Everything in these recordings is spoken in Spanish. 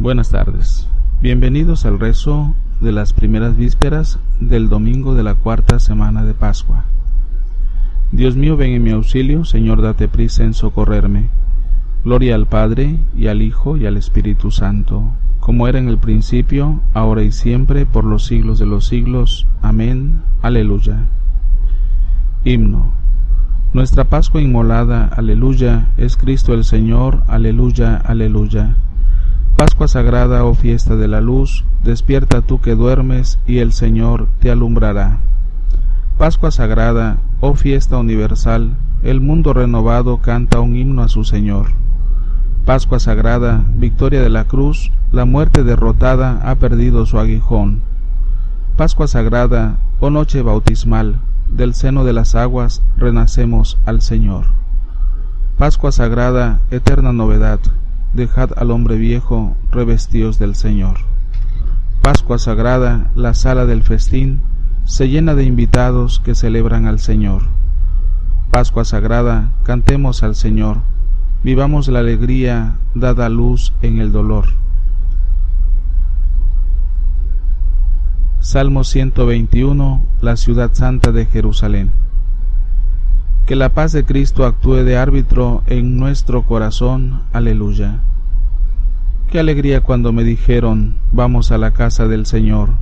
Buenas tardes. Bienvenidos al rezo de las primeras vísperas del domingo de la cuarta semana de Pascua. Dios mío, ven en mi auxilio, Señor, date prisa en socorrerme. Gloria al Padre, y al Hijo, y al Espíritu Santo, como era en el principio, ahora y siempre, por los siglos de los siglos. Amén. Aleluya. Himno. Nuestra Pascua inmolada, aleluya, es Cristo el Señor, aleluya, aleluya. Pascua sagrada, oh fiesta de la luz, despierta tú que duermes, y el Señor te alumbrará. Pascua sagrada, oh fiesta universal, el mundo renovado canta un himno a su Señor. Pascua sagrada, victoria de la cruz, la muerte derrotada ha perdido su aguijón. Pascua sagrada, oh noche bautismal, del seno de las aguas renacemos al Señor. Pascua sagrada, eterna novedad, dejad al hombre viejo, revestidos del Señor. Pascua sagrada, la sala del festín, se llena de invitados que celebran al Señor. Pascua sagrada, cantemos al Señor, vivamos la alegría dada luz en el dolor. Salmo 121, la ciudad santa de Jerusalén. Que la paz de Cristo actúe de árbitro en nuestro corazón. Aleluya. Qué alegría cuando me dijeron, vamos a la casa del Señor.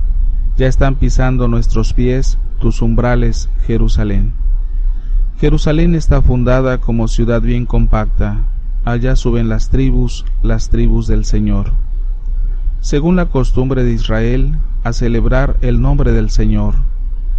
Ya están pisando nuestros pies tus umbrales, Jerusalén. Jerusalén está fundada como ciudad bien compacta. Allá suben las tribus, las tribus del Señor. Según la costumbre de Israel, a celebrar el nombre del Señor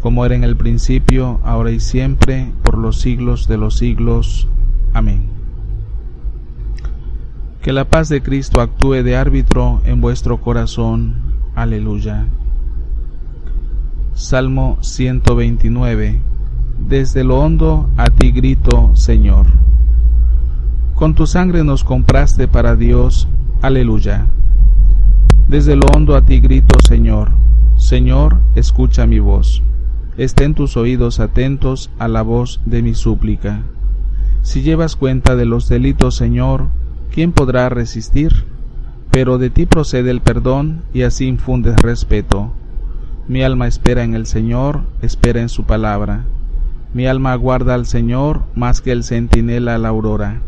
como era en el principio, ahora y siempre, por los siglos de los siglos. Amén. Que la paz de Cristo actúe de árbitro en vuestro corazón. Aleluya. Salmo 129. Desde lo hondo a ti grito, Señor. Con tu sangre nos compraste para Dios. Aleluya. Desde lo hondo a ti grito, Señor. Señor, escucha mi voz estén tus oídos atentos a la voz de mi súplica. Si llevas cuenta de los delitos, Señor, ¿quién podrá resistir? Pero de ti procede el perdón y así infundes respeto. Mi alma espera en el Señor, espera en su palabra. Mi alma aguarda al Señor más que el centinela a la aurora.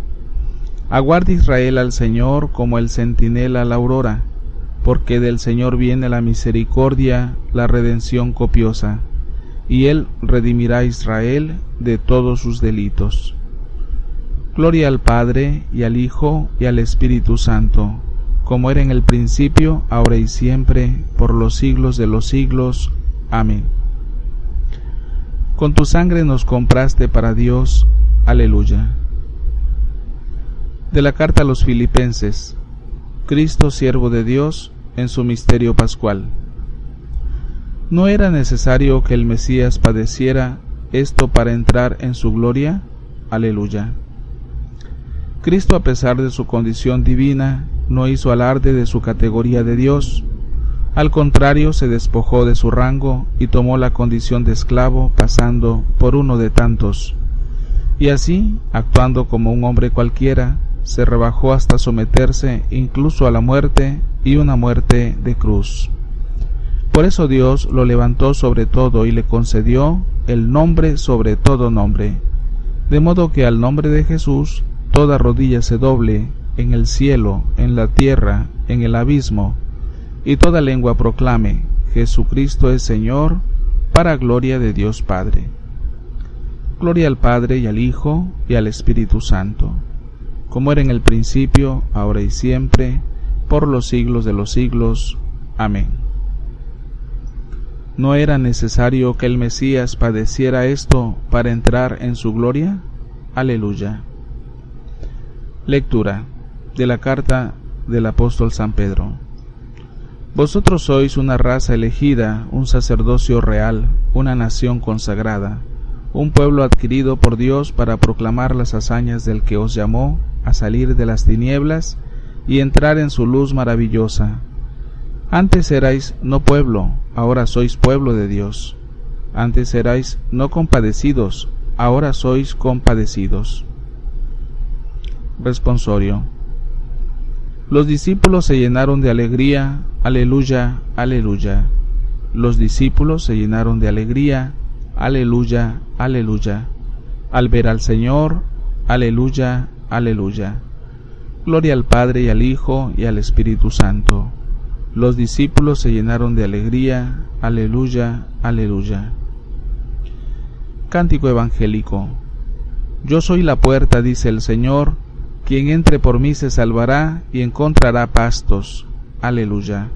Aguarda Israel al Señor como el centinela a la aurora, porque del Señor viene la misericordia, la redención copiosa y él redimirá a Israel de todos sus delitos. Gloria al Padre y al Hijo y al Espíritu Santo, como era en el principio, ahora y siempre, por los siglos de los siglos. Amén. Con tu sangre nos compraste para Dios. Aleluya. De la carta a los filipenses, Cristo siervo de Dios en su misterio pascual. ¿No era necesario que el Mesías padeciera esto para entrar en su gloria? Aleluya. Cristo, a pesar de su condición divina, no hizo alarde de su categoría de Dios. Al contrario, se despojó de su rango y tomó la condición de esclavo, pasando por uno de tantos. Y así, actuando como un hombre cualquiera, se rebajó hasta someterse incluso a la muerte y una muerte de cruz. Por eso Dios lo levantó sobre todo y le concedió el nombre sobre todo nombre, de modo que al nombre de Jesús toda rodilla se doble en el cielo, en la tierra, en el abismo, y toda lengua proclame, Jesucristo es Señor, para gloria de Dios Padre. Gloria al Padre y al Hijo y al Espíritu Santo, como era en el principio, ahora y siempre, por los siglos de los siglos. Amén. ¿No era necesario que el Mesías padeciera esto para entrar en su gloria? Aleluya. Lectura de la carta del apóstol San Pedro. Vosotros sois una raza elegida, un sacerdocio real, una nación consagrada, un pueblo adquirido por Dios para proclamar las hazañas del que os llamó a salir de las tinieblas y entrar en su luz maravillosa. Antes erais no pueblo, ahora sois pueblo de Dios. Antes erais no compadecidos, ahora sois compadecidos. Responsorio. Los discípulos se llenaron de alegría, aleluya, aleluya. Los discípulos se llenaron de alegría, aleluya, aleluya. Al ver al Señor, aleluya, aleluya. Gloria al Padre y al Hijo y al Espíritu Santo. Los discípulos se llenaron de alegría, aleluya, aleluya. Cántico Evangélico. Yo soy la puerta, dice el Señor, quien entre por mí se salvará y encontrará pastos. Aleluya.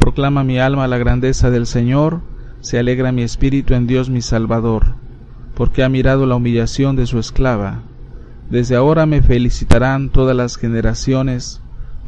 Proclama mi alma la grandeza del Señor, se alegra mi espíritu en Dios mi Salvador, porque ha mirado la humillación de su esclava. Desde ahora me felicitarán todas las generaciones,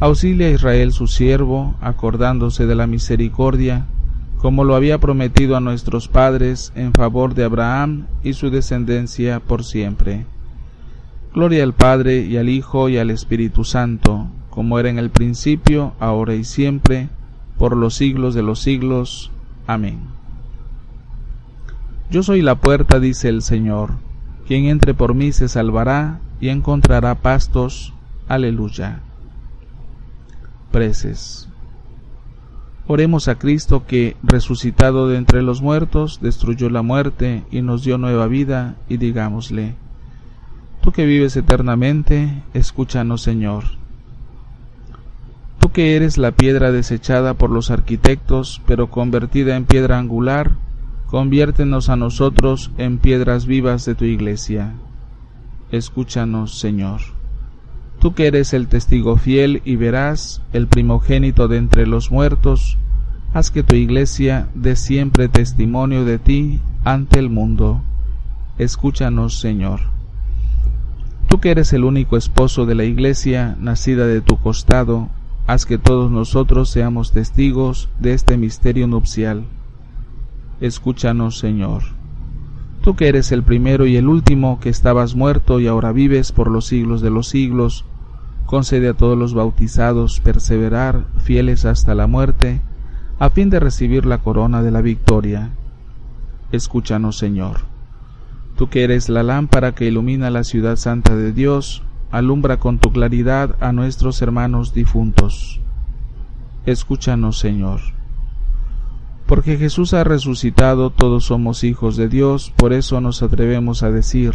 Auxilia a Israel su siervo, acordándose de la misericordia, como lo había prometido a nuestros padres en favor de Abraham y su descendencia por siempre. Gloria al Padre y al Hijo y al Espíritu Santo, como era en el principio, ahora y siempre, por los siglos de los siglos. Amén. Yo soy la puerta, dice el Señor. Quien entre por mí se salvará y encontrará pastos. Aleluya. Preces. Oremos a Cristo que, resucitado de entre los muertos, destruyó la muerte y nos dio nueva vida, y digámosle, Tú que vives eternamente, escúchanos Señor Tú que eres la piedra desechada por los arquitectos, pero convertida en piedra angular, conviértenos a nosotros en piedras vivas de tu iglesia. Escúchanos, Señor. Tú que eres el testigo fiel y verás, el primogénito de entre los muertos, haz que tu iglesia dé siempre testimonio de ti ante el mundo. Escúchanos, Señor. Tú que eres el único esposo de la iglesia, nacida de tu costado, haz que todos nosotros seamos testigos de este misterio nupcial. Escúchanos, Señor. Tú que eres el primero y el último, que estabas muerto y ahora vives por los siglos de los siglos, concede a todos los bautizados perseverar fieles hasta la muerte, a fin de recibir la corona de la victoria. Escúchanos, Señor. Tú que eres la lámpara que ilumina la ciudad santa de Dios, alumbra con tu claridad a nuestros hermanos difuntos. Escúchanos, Señor. Porque Jesús ha resucitado, todos somos hijos de Dios, por eso nos atrevemos a decir,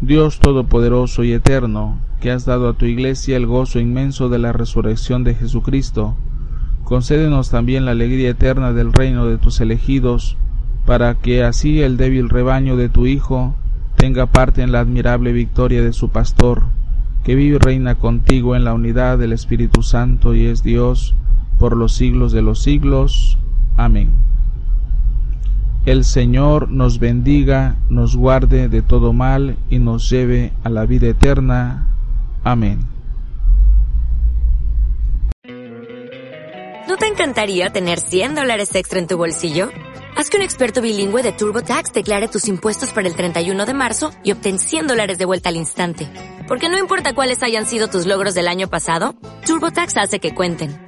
Dios Todopoderoso y Eterno, que has dado a tu Iglesia el gozo inmenso de la resurrección de Jesucristo, concédenos también la alegría eterna del reino de tus elegidos, para que así el débil rebaño de tu Hijo tenga parte en la admirable victoria de su pastor, que vive y reina contigo en la unidad del Espíritu Santo y es Dios por los siglos de los siglos. Amén. El Señor nos bendiga, nos guarde de todo mal y nos lleve a la vida eterna. Amén. ¿No te encantaría tener 100 dólares extra en tu bolsillo? Haz que un experto bilingüe de TurboTax declare tus impuestos para el 31 de marzo y obtén 100 dólares de vuelta al instante. Porque no importa cuáles hayan sido tus logros del año pasado, TurboTax hace que cuenten.